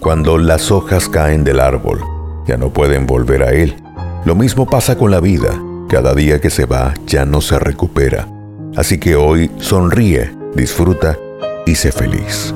Cuando las hojas caen del árbol, ya no pueden volver a él. Lo mismo pasa con la vida. Cada día que se va ya no se recupera. Así que hoy sonríe, disfruta y sé feliz.